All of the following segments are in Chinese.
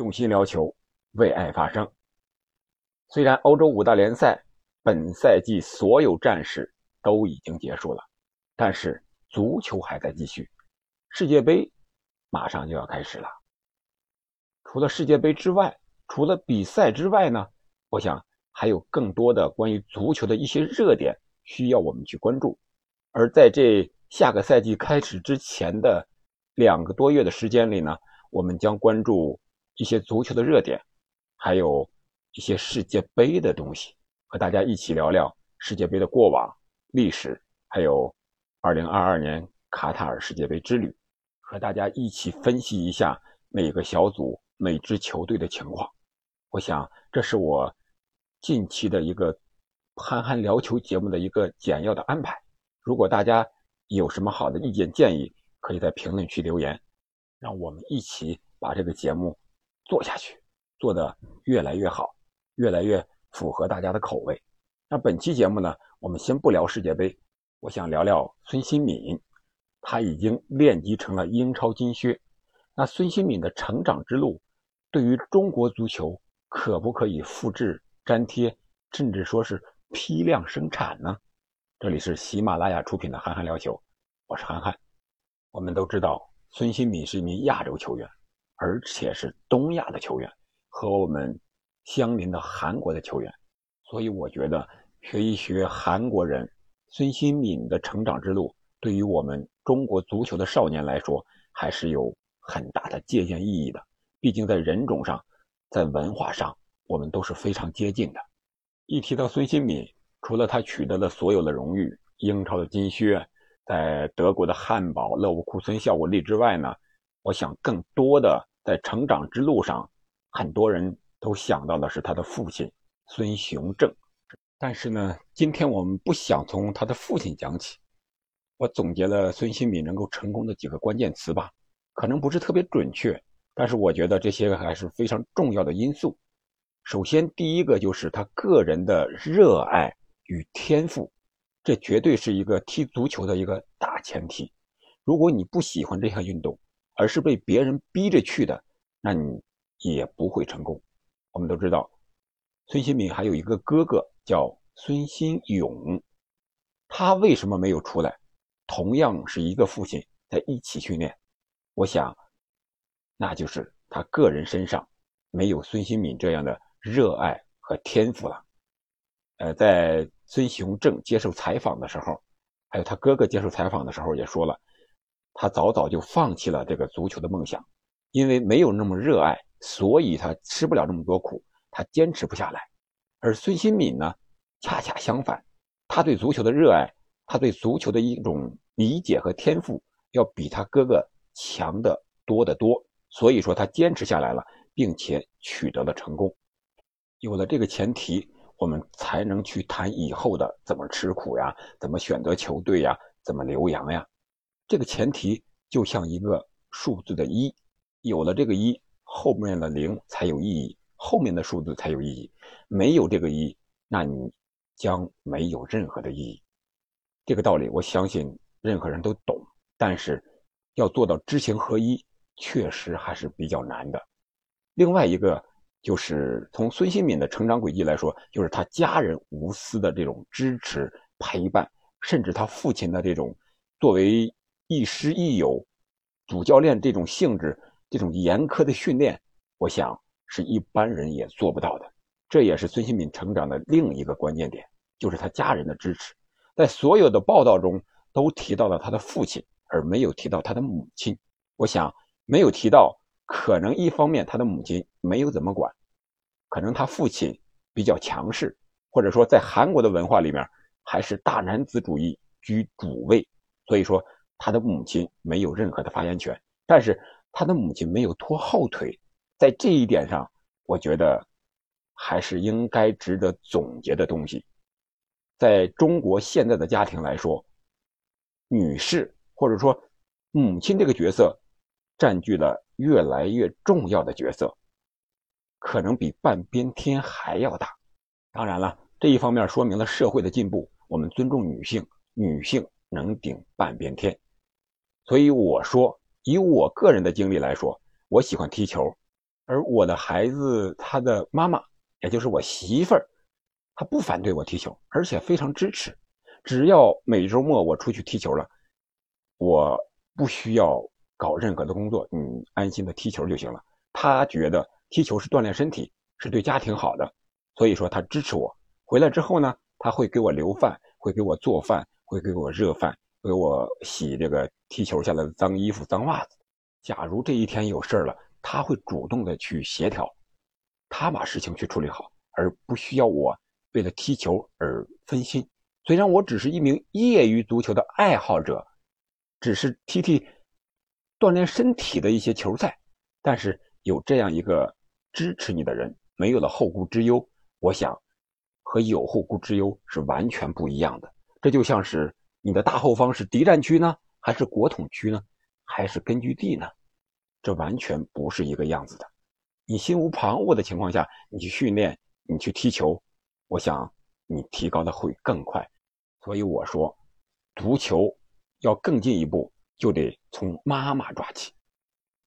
用心聊球，为爱发声。虽然欧洲五大联赛本赛季所有战事都已经结束了，但是足球还在继续。世界杯马上就要开始了。除了世界杯之外，除了比赛之外呢，我想还有更多的关于足球的一些热点需要我们去关注。而在这下个赛季开始之前的两个多月的时间里呢，我们将关注一些足球的热点，还有。一些世界杯的东西，和大家一起聊聊世界杯的过往、历史，还有2022年卡塔尔世界杯之旅，和大家一起分析一下每个小组每支球队的情况。我想这是我近期的一个憨憨聊球节目的一个简要的安排。如果大家有什么好的意见建议，可以在评论区留言，让我们一起把这个节目做下去，做得越来越好。越来越符合大家的口味。那本期节目呢，我们先不聊世界杯，我想聊聊孙兴敏。他已经练级成了英超金靴。那孙兴敏的成长之路，对于中国足球可不可以复制粘贴，甚至说是批量生产呢？这里是喜马拉雅出品的《憨憨聊球》，我是憨憨。我们都知道，孙兴敏是一名亚洲球员，而且是东亚的球员，和我们。相邻的韩国的球员，所以我觉得学一学韩国人孙兴敏的成长之路，对于我们中国足球的少年来说，还是有很大的借鉴意义的。毕竟在人种上，在文化上，我们都是非常接近的。一提到孙兴敏，除了他取得了所有的荣誉，英超的金靴，在德国的汉堡、勒沃库森效果力之外呢，我想更多的在成长之路上，很多人。都想到的是他的父亲孙雄正，但是呢，今天我们不想从他的父亲讲起。我总结了孙兴敏能够成功的几个关键词吧，可能不是特别准确，但是我觉得这些还是非常重要的因素。首先，第一个就是他个人的热爱与天赋，这绝对是一个踢足球的一个大前提。如果你不喜欢这项运动，而是被别人逼着去的，那你也不会成功。我们都知道，孙兴敏还有一个哥哥叫孙兴勇，他为什么没有出来？同样是一个父亲在一起训练，我想，那就是他个人身上没有孙兴敏这样的热爱和天赋了。呃，在孙雄正接受采访的时候，还有他哥哥接受采访的时候也说了，他早早就放弃了这个足球的梦想，因为没有那么热爱。所以他吃不了那么多苦，他坚持不下来。而孙兴敏呢，恰恰相反，他对足球的热爱，他对足球的一种理解和天赋，要比他哥哥强的多得多。所以说他坚持下来了，并且取得了成功。有了这个前提，我们才能去谈以后的怎么吃苦呀，怎么选择球队呀，怎么留洋呀。这个前提就像一个数字的一，有了这个一。后面的零才有意义，后面的数字才有意义。没有这个一，那你将没有任何的意义。这个道理，我相信任何人都懂。但是要做到知行合一，确实还是比较难的。另外一个就是从孙兴敏的成长轨迹来说，就是他家人无私的这种支持、陪伴，甚至他父亲的这种作为亦师亦友、主教练这种性质。这种严苛的训练，我想是一般人也做不到的。这也是孙兴敏成长的另一个关键点，就是他家人的支持。在所有的报道中都提到了他的父亲，而没有提到他的母亲。我想没有提到，可能一方面他的母亲没有怎么管，可能他父亲比较强势，或者说在韩国的文化里面还是大男子主义居主位，所以说他的母亲没有任何的发言权。但是。他的母亲没有拖后腿，在这一点上，我觉得还是应该值得总结的东西。在中国现在的家庭来说，女士或者说母亲这个角色占据了越来越重要的角色，可能比半边天还要大。当然了，这一方面说明了社会的进步，我们尊重女性，女性能顶半边天。所以我说。以我个人的经历来说，我喜欢踢球，而我的孩子他的妈妈，也就是我媳妇儿，她不反对我踢球，而且非常支持。只要每周末我出去踢球了，我不需要搞任何的工作，你安心的踢球就行了。他觉得踢球是锻炼身体，是对家庭好的，所以说他支持我。回来之后呢，他会给我留饭，会给我做饭，会给我热饭，给我洗这个踢球下来的脏衣服、脏袜子。假如这一天有事了，他会主动的去协调，他把事情去处理好，而不需要我为了踢球而分心。虽然我只是一名业余足球的爱好者，只是踢踢锻炼身体的一些球赛，但是有这样一个支持你的人，没有了后顾之忧，我想和有后顾之忧是完全不一样的。这就像是你的大后方是敌占区呢，还是国统区呢，还是根据地呢？这完全不是一个样子的。你心无旁骛的情况下，你去训练，你去踢球，我想。你提高的会更快，所以我说，足球要更进一步，就得从妈妈抓起，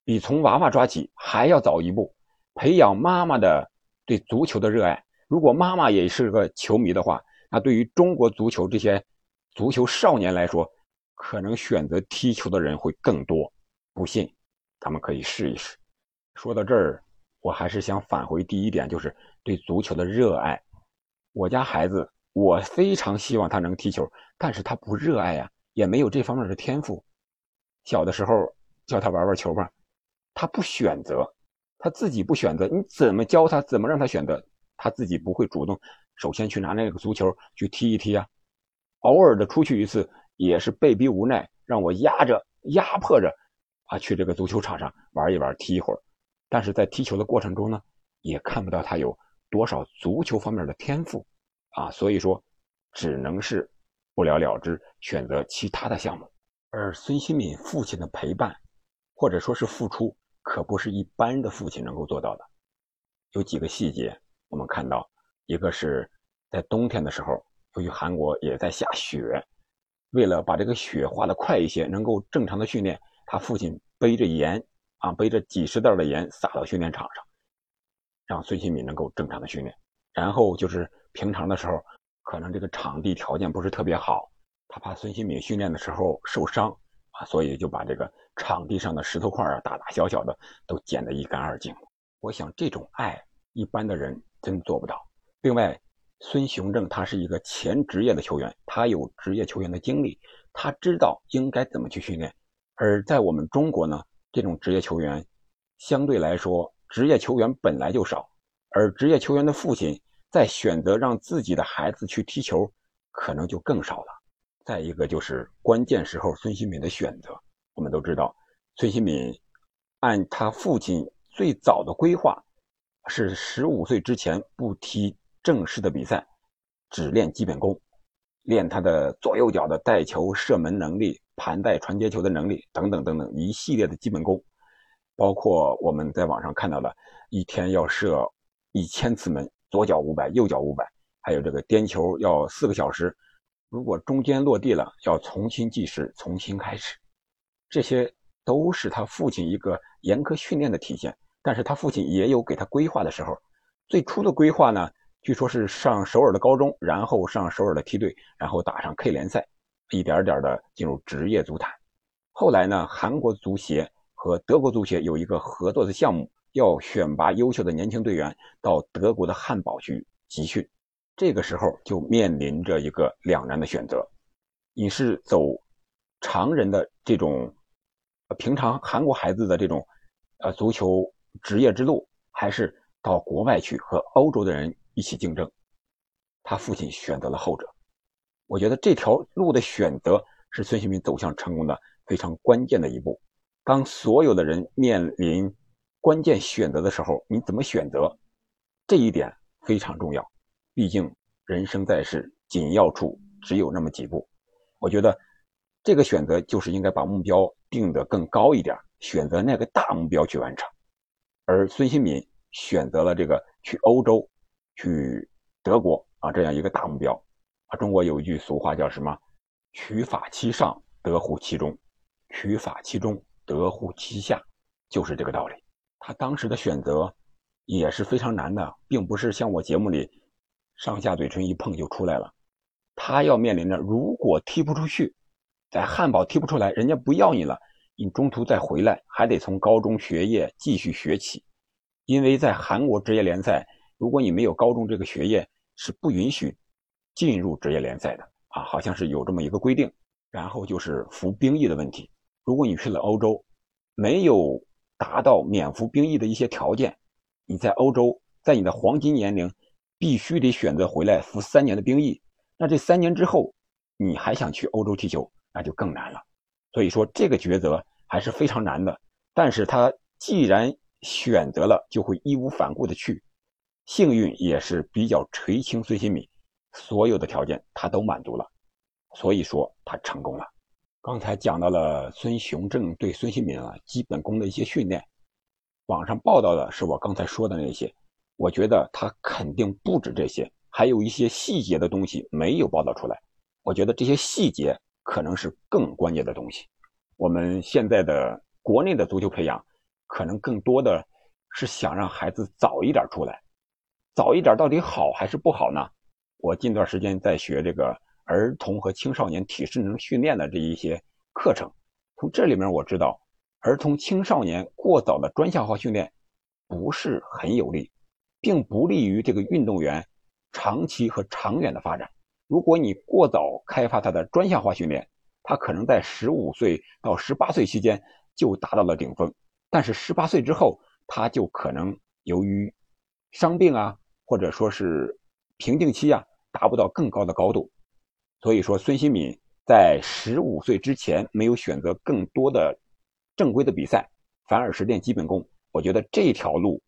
比从娃娃抓起还要早一步，培养妈妈的对足球的热爱。如果妈妈也是个球迷的话，那对于中国足球这些足球少年来说，可能选择踢球的人会更多。不信，咱们可以试一试。说到这儿，我还是想返回第一点，就是对足球的热爱。我家孩子，我非常希望他能踢球，但是他不热爱呀，也没有这方面的天赋。小的时候叫他玩玩球吧，他不选择，他自己不选择。你怎么教他，怎么让他选择，他自己不会主动，首先去拿那个足球去踢一踢啊。偶尔的出去一次，也是被逼无奈，让我压着、压迫着，啊，去这个足球场上玩一玩、踢一会儿。但是在踢球的过程中呢，也看不到他有。多少足球方面的天赋啊，所以说只能是不了了之，选择其他的项目。而孙兴敏父亲的陪伴，或者说是付出，可不是一般的父亲能够做到的。有几个细节，我们看到，一个是在冬天的时候，由于韩国也在下雪，为了把这个雪化的快一些，能够正常的训练，他父亲背着盐啊，背着几十袋的盐撒到训练场上。让孙兴敏能够正常的训练，然后就是平常的时候，可能这个场地条件不是特别好，他怕孙兴敏训练的时候受伤啊，所以就把这个场地上的石头块啊，大大小小的都捡得一干二净。我想这种爱，一般的人真做不到。另外，孙雄正他是一个前职业的球员，他有职业球员的经历，他知道应该怎么去训练。而在我们中国呢，这种职业球员相对来说。职业球员本来就少，而职业球员的父亲在选择让自己的孩子去踢球，可能就更少了。再一个就是关键时候孙兴敏的选择，我们都知道，孙兴敏按他父亲最早的规划，是十五岁之前不踢正式的比赛，只练基本功，练他的左右脚的带球、射门能力、盘带、传接球的能力等等等等一系列的基本功。包括我们在网上看到的，一天要射一千次门，左脚五百，右脚五百，还有这个颠球要四个小时，如果中间落地了，要重新计时，重新开始，这些都是他父亲一个严苛训练的体现。但是他父亲也有给他规划的时候，最初的规划呢，据说是上首尔的高中，然后上首尔的梯队，然后打上 K 联赛，一点点的进入职业足坛。后来呢，韩国足协。和德国足协有一个合作的项目，要选拔优秀的年轻队员到德国的汉堡去集训。这个时候就面临着一个两难的选择：你是走常人的这种平常韩国孩子的这种呃足球职业之路，还是到国外去和欧洲的人一起竞争？他父亲选择了后者。我觉得这条路的选择是孙兴民走向成功的非常关键的一步。当所有的人面临关键选择的时候，你怎么选择？这一点非常重要。毕竟人生在世，紧要处只有那么几步。我觉得这个选择就是应该把目标定得更高一点，选择那个大目标去完成。而孙兴敏选择了这个去欧洲、去德国啊这样一个大目标。啊，中国有一句俗话叫什么？“取法其上，得乎其中；取法其中。”得乎其下，就是这个道理。他当时的选择也是非常难的，并不是像我节目里上下嘴唇一碰就出来了。他要面临着，如果踢不出去，在汉堡踢不出来，人家不要你了，你中途再回来，还得从高中学业继续学起。因为在韩国职业联赛，如果你没有高中这个学业，是不允许进入职业联赛的啊，好像是有这么一个规定。然后就是服兵役的问题，如果你去了欧洲，没有达到免服兵役的一些条件，你在欧洲，在你的黄金年龄，必须得选择回来服三年的兵役。那这三年之后，你还想去欧洲踢球，那就更难了。所以说这个抉择还是非常难的。但是他既然选择了就会义无反顾的去，幸运也是比较垂青孙兴敏，所有的条件他都满足了，所以说他成功了。刚才讲到了孙雄正对孙兴敏啊基本功的一些训练，网上报道的是我刚才说的那些，我觉得他肯定不止这些，还有一些细节的东西没有报道出来。我觉得这些细节可能是更关键的东西。我们现在的国内的足球培养。可能更多的是想让孩子早一点出来，早一点到底好还是不好呢？我近段时间在学这个儿童和青少年体适能训练的这一些课程，从这里面我知道，儿童青少年过早的专项化训练不是很有利，并不利于这个运动员长期和长远的发展。如果你过早开发他的专项化训练，他可能在十五岁到十八岁期间就达到了顶峰。但是十八岁之后，他就可能由于伤病啊，或者说是瓶颈期啊，达不到更高的高度。所以说，孙兴敏在十五岁之前没有选择更多的正规的比赛，反而是练基本功。我觉得这条路，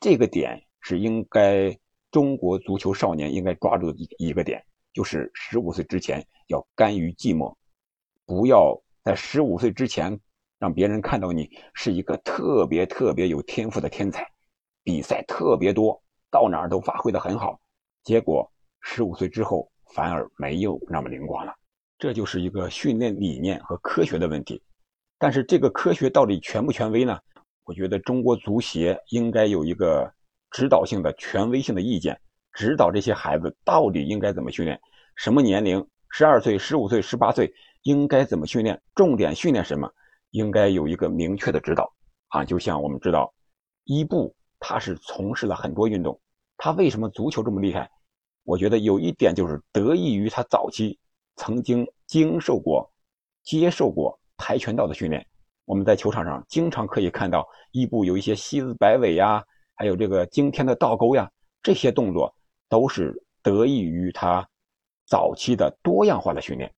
这个点是应该中国足球少年应该抓住的一一个点，就是十五岁之前要甘于寂寞，不要在十五岁之前。让别人看到你是一个特别特别有天赋的天才，比赛特别多，到哪儿都发挥的很好。结果十五岁之后反而没有那么灵光了，这就是一个训练理念和科学的问题。但是这个科学到底权不权威呢？我觉得中国足协应该有一个指导性的权威性的意见，指导这些孩子到底应该怎么训练，什么年龄，十二岁、十五岁、十八岁应该怎么训练，重点训练什么。应该有一个明确的指导啊，就像我们知道，伊布他是从事了很多运动，他为什么足球这么厉害？我觉得有一点就是得益于他早期曾经经受过、接受过跆拳道的训练。我们在球场上经常可以看到伊布有一些西子摆尾呀，还有这个惊天的倒钩呀，这些动作都是得益于他早期的多样化的训练。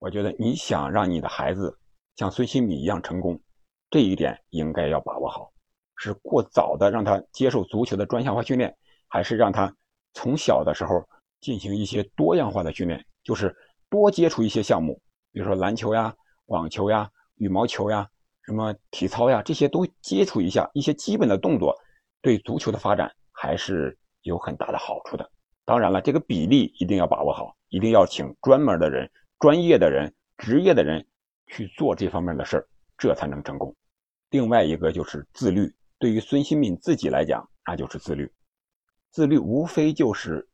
我觉得你想让你的孩子。像孙兴敏一样成功，这一点应该要把握好。是过早的让他接受足球的专项化训练，还是让他从小的时候进行一些多样化的训练，就是多接触一些项目，比如说篮球呀、网球呀、羽毛球呀、什么体操呀，这些都接触一下，一些基本的动作，对足球的发展还是有很大的好处的。当然了，这个比例一定要把握好，一定要请专门的人、专业的人、职业的人。去做这方面的事儿，这才能成功。另外一个就是自律，对于孙兴敏自己来讲，那就是自律。自律无非就是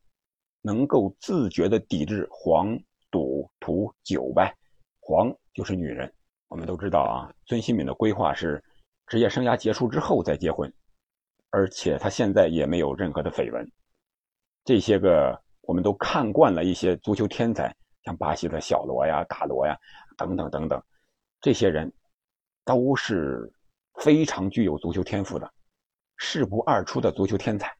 能够自觉的抵制黄赌毒酒呗。黄就是女人，我们都知道啊。孙兴敏的规划是职业生涯结束之后再结婚，而且他现在也没有任何的绯闻。这些个我们都看惯了一些足球天才，像巴西的小罗呀、大罗呀。等等等等，这些人都是非常具有足球天赋的，事不二出的足球天才。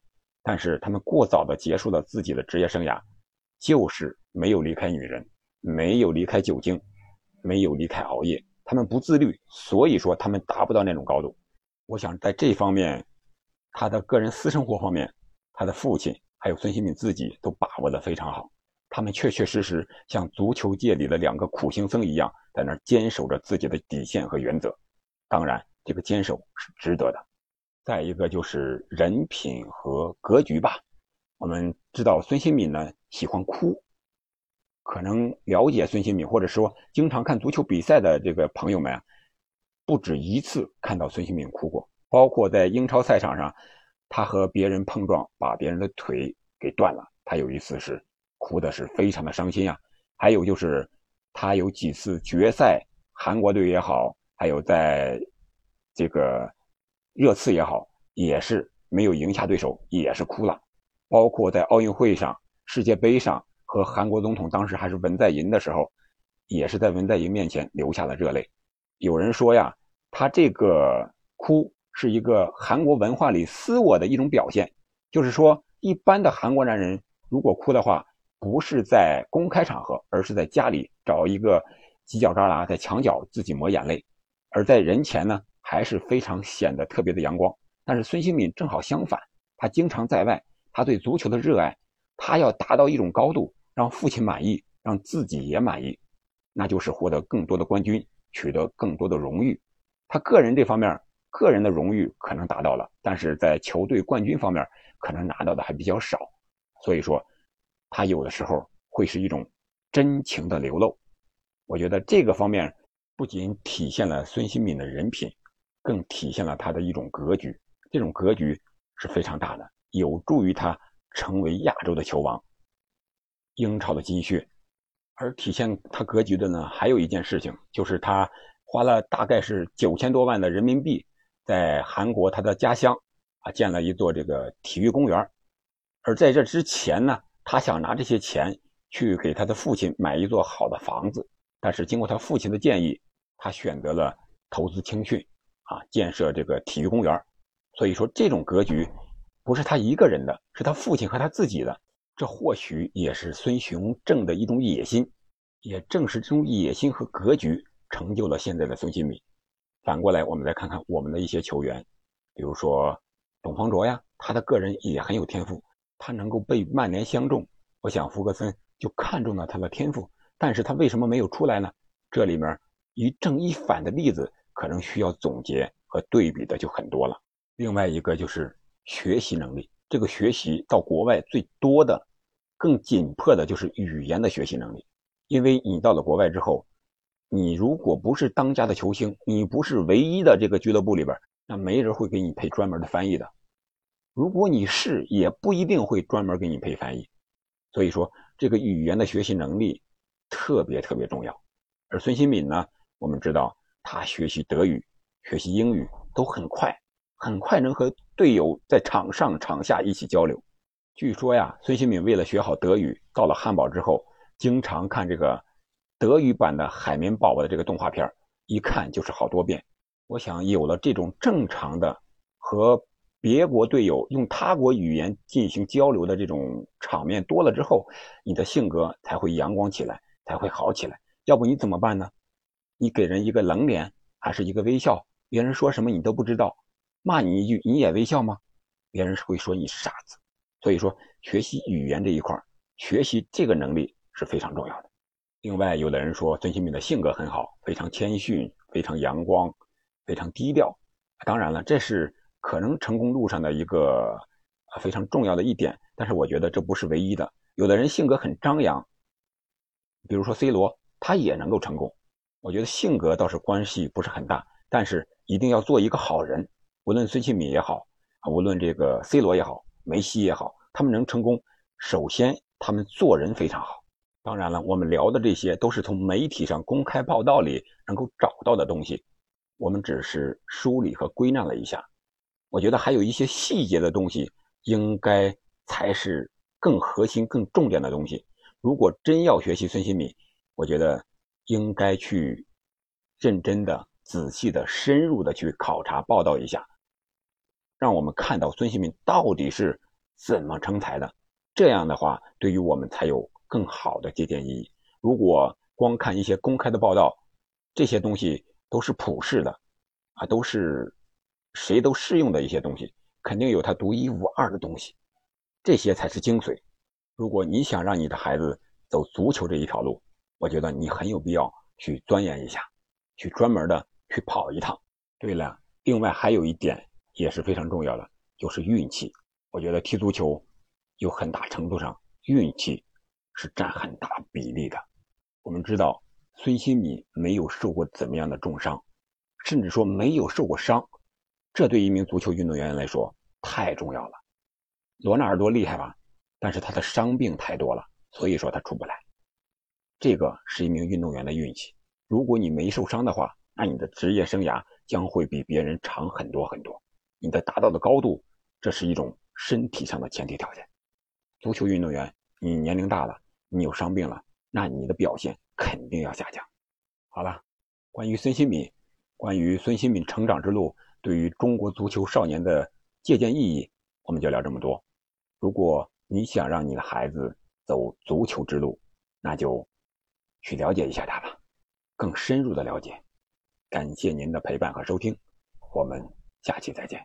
但是他们过早的结束了自己的职业生涯，就是没有离开女人，没有离开酒精，没有离开熬夜。他们不自律，所以说他们达不到那种高度。我想在这方面，他的个人私生活方面，他的父亲还有孙兴敏自己都把握的非常好。他们确确实实像足球界里的两个苦行僧一样，在那坚守着自己的底线和原则。当然，这个坚守是值得的。再一个就是人品和格局吧。我们知道孙兴敏呢喜欢哭，可能了解孙兴敏或者说经常看足球比赛的这个朋友们啊，不止一次看到孙兴敏哭过。包括在英超赛场上，他和别人碰撞，把别人的腿给断了。他有一次是哭的是非常的伤心啊。还有就是他有几次决赛，韩国队也好，还有在这个热刺也好，也是没有赢下对手，也是哭了。包括在奥运会上、世界杯上和韩国总统当时还是文在寅的时候，也是在文在寅面前流下了热泪。有人说呀，他这个哭是一个韩国文化里私我的一种表现，就是说，一般的韩国男人如果哭的话，不是在公开场合，而是在家里找一个犄角旮旯，在墙角自己抹眼泪；而在人前呢，还是非常显得特别的阳光。但是孙兴敏正好相反，他经常在外。他对足球的热爱，他要达到一种高度，让父亲满意，让自己也满意，那就是获得更多的冠军，取得更多的荣誉。他个人这方面，个人的荣誉可能达到了，但是在球队冠军方面，可能拿到的还比较少。所以说，他有的时候会是一种真情的流露。我觉得这个方面不仅体现了孙兴敏的人品，更体现了他的一种格局。这种格局是非常大的。有助于他成为亚洲的球王，英超的金靴。而体现他格局的呢，还有一件事情，就是他花了大概是九千多万的人民币，在韩国他的家乡啊建了一座这个体育公园。而在这之前呢，他想拿这些钱去给他的父亲买一座好的房子，但是经过他父亲的建议，他选择了投资青训啊，建设这个体育公园。所以说，这种格局。不是他一个人的，是他父亲和他自己的。这或许也是孙雄正的一种野心，也正是这种野心和格局成就了现在的孙兴慜。反过来，我们再看看我们的一些球员，比如说董方卓呀，他的个人也很有天赋，他能够被曼联相中。我想福格森就看中了他的天赋，但是他为什么没有出来呢？这里面一正一反的例子，可能需要总结和对比的就很多了。另外一个就是。学习能力，这个学习到国外最多的、更紧迫的就是语言的学习能力。因为你到了国外之后，你如果不是当家的球星，你不是唯一的这个俱乐部里边，那没人会给你配专门的翻译的。如果你是，也不一定会专门给你配翻译。所以说，这个语言的学习能力特别特别重要。而孙兴敏呢，我们知道他学习德语、学习英语都很快。很快能和队友在场上场下一起交流。据说呀，孙兴敏为了学好德语，到了汉堡之后，经常看这个德语版的《海绵宝宝》的这个动画片，一看就是好多遍。我想，有了这种正常的和别国队友用他国语言进行交流的这种场面多了之后，你的性格才会阳光起来，才会好起来。要不你怎么办呢？你给人一个冷脸，还是一个微笑，别人说什么你都不知道。骂你一句，你也微笑吗？别人是会说你是傻子。所以说，学习语言这一块学习这个能力是非常重要的。另外，有的人说孙兴慜的性格很好，非常谦逊，非常阳光，非常低调。当然了，这是可能成功路上的一个非常重要的一点。但是我觉得这不是唯一的。有的人性格很张扬，比如说 C 罗，他也能够成功。我觉得性格倒是关系不是很大，但是一定要做一个好人。无论孙兴敏也好，无论这个 C 罗也好，梅西也好，他们能成功，首先他们做人非常好。当然了，我们聊的这些都是从媒体上公开报道里能够找到的东西，我们只是梳理和归纳了一下。我觉得还有一些细节的东西，应该才是更核心、更重点的东西。如果真要学习孙兴敏，我觉得应该去认真的、仔细的、深入的去考察报道一下。让我们看到孙兴民到底是怎么成才的，这样的话，对于我们才有更好的借鉴意义。如果光看一些公开的报道，这些东西都是普世的，啊，都是谁都适用的一些东西，肯定有它独一无二的东西，这些才是精髓。如果你想让你的孩子走足球这一条路，我觉得你很有必要去钻研一下，去专门的去跑一趟。对了，另外还有一点。也是非常重要的，就是运气。我觉得踢足球有很大程度上运气是占很大比例的。我们知道孙兴敏没有受过怎么样的重伤，甚至说没有受过伤，这对一名足球运动员来说太重要了。罗纳尔多厉害吧？但是他的伤病太多了，所以说他出不来。这个是一名运动员的运气。如果你没受伤的话，那你的职业生涯将会比别人长很多很多。你的达到的高度，这是一种身体上的前提条件。足球运动员，你年龄大了，你有伤病了，那你的表现肯定要下降。好了，关于孙兴敏，关于孙兴敏成长之路对于中国足球少年的借鉴意义，我们就聊这么多。如果你想让你的孩子走足球之路，那就去了解一下他吧，更深入的了解。感谢您的陪伴和收听，我们下期再见。